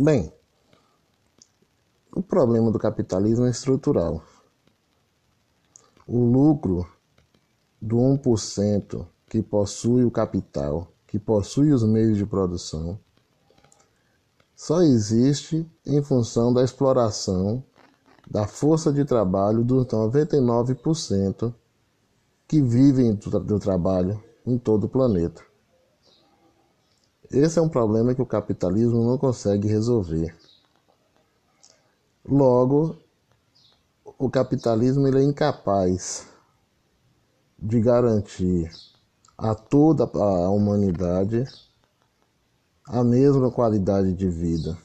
Bem, o problema do capitalismo é estrutural. O lucro do 1% que possui o capital, que possui os meios de produção, só existe em função da exploração da força de trabalho dos 99% que vivem do trabalho em todo o planeta. Esse é um problema que o capitalismo não consegue resolver. Logo, o capitalismo ele é incapaz de garantir a toda a humanidade a mesma qualidade de vida.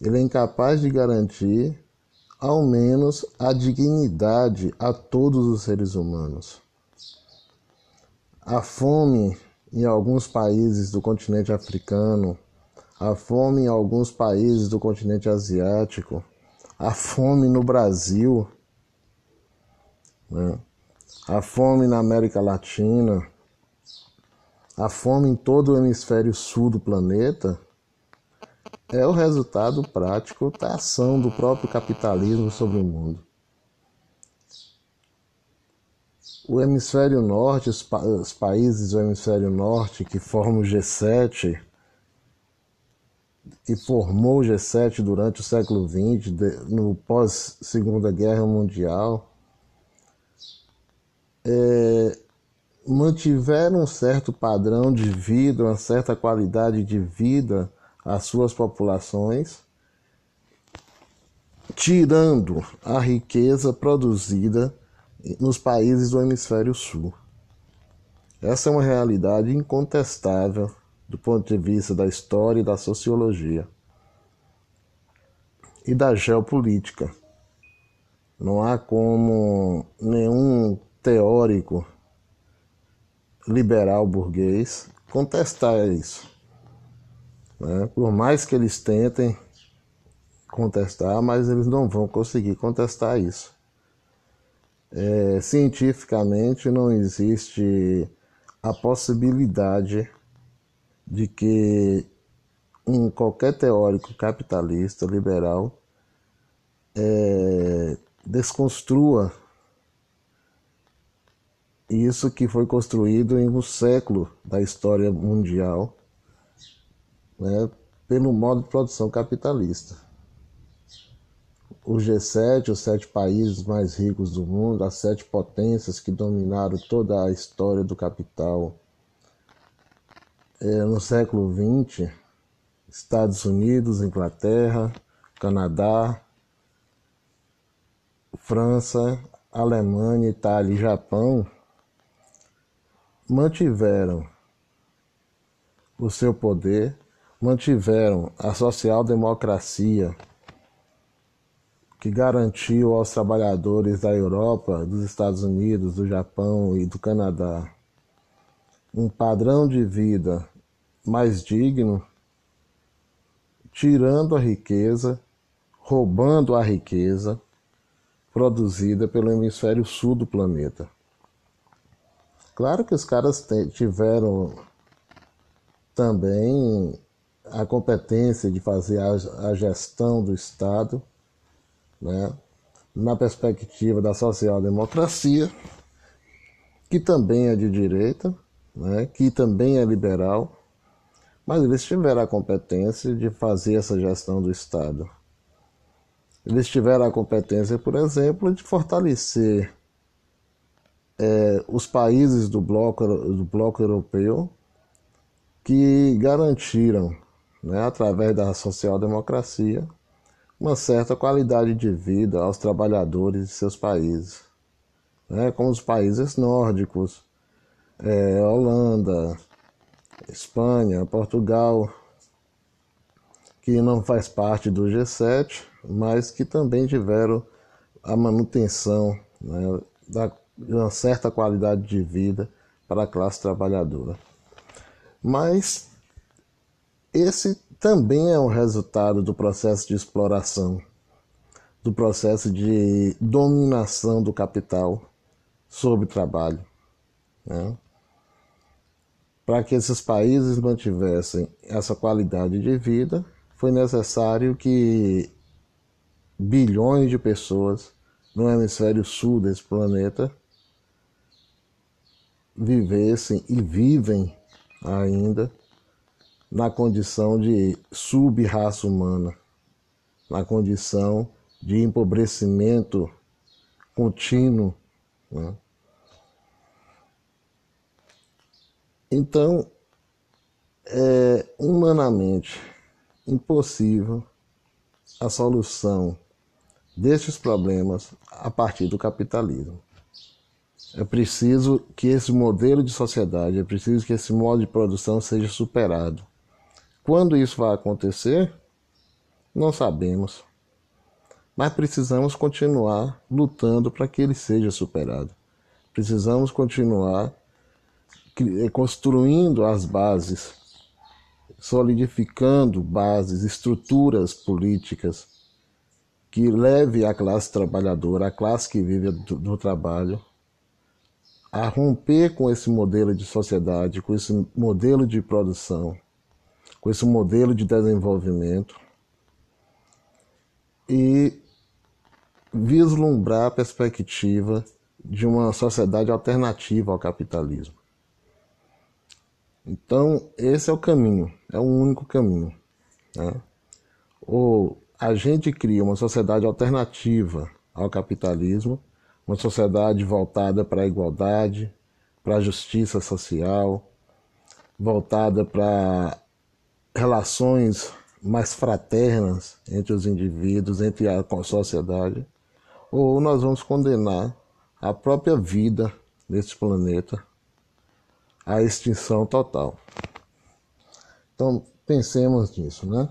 Ele é incapaz de garantir ao menos a dignidade a todos os seres humanos. A fome em alguns países do continente africano, a fome em alguns países do continente asiático, a fome no Brasil, né? a fome na América Latina, a fome em todo o hemisfério sul do planeta é o resultado prático da ação do próprio capitalismo sobre o mundo. O hemisfério norte, os, pa os países do hemisfério norte que formam o G7, que formou o G7 durante o século XX, no pós-Segunda Guerra Mundial, é, mantiveram um certo padrão de vida, uma certa qualidade de vida às suas populações, tirando a riqueza produzida nos países do hemisfério sul. Essa é uma realidade incontestável do ponto de vista da história e da sociologia e da geopolítica. Não há como nenhum teórico liberal burguês contestar isso. Né? Por mais que eles tentem contestar, mas eles não vão conseguir contestar isso. É, cientificamente não existe a possibilidade de que um, qualquer teórico capitalista liberal é, desconstrua isso que foi construído em um século da história mundial né, pelo modo de produção capitalista. O G7, os sete países mais ricos do mundo, as sete potências que dominaram toda a história do capital. É, no século XX, Estados Unidos, Inglaterra, Canadá, França, Alemanha, Itália e Japão, mantiveram o seu poder, mantiveram a social-democracia que garantiu aos trabalhadores da Europa, dos Estados Unidos, do Japão e do Canadá um padrão de vida mais digno, tirando a riqueza, roubando a riqueza produzida pelo hemisfério sul do planeta. Claro que os caras tiveram também a competência de fazer a, a gestão do Estado, né, na perspectiva da social-democracia, que também é de direita, né, que também é liberal, mas eles tiveram a competência de fazer essa gestão do Estado. Eles tiveram a competência, por exemplo, de fortalecer é, os países do bloco, do bloco europeu que garantiram, né, através da social-democracia, uma certa qualidade de vida aos trabalhadores de seus países, né, como os países nórdicos, é, Holanda, Espanha, Portugal, que não faz parte do G7, mas que também tiveram a manutenção né, da de uma certa qualidade de vida para a classe trabalhadora. Mas esse também é um resultado do processo de exploração, do processo de dominação do capital sobre o trabalho. Né? Para que esses países mantivessem essa qualidade de vida, foi necessário que bilhões de pessoas no hemisfério sul desse planeta vivessem e vivem ainda na condição de sub-raça humana, na condição de empobrecimento contínuo. Né? Então, é humanamente impossível a solução destes problemas a partir do capitalismo. É preciso que esse modelo de sociedade, é preciso que esse modo de produção seja superado. Quando isso vai acontecer, não sabemos. Mas precisamos continuar lutando para que ele seja superado. Precisamos continuar eh, construindo as bases, solidificando bases, estruturas políticas que leve a classe trabalhadora, a classe que vive do, do trabalho, a romper com esse modelo de sociedade, com esse modelo de produção, com esse modelo de desenvolvimento e vislumbrar a perspectiva de uma sociedade alternativa ao capitalismo. Então, esse é o caminho, é o único caminho. Né? Ou a gente cria uma sociedade alternativa ao capitalismo, uma sociedade voltada para a igualdade, para a justiça social, voltada para relações mais fraternas entre os indivíduos, entre a sociedade, ou nós vamos condenar a própria vida deste planeta à extinção total. Então, pensemos nisso, né?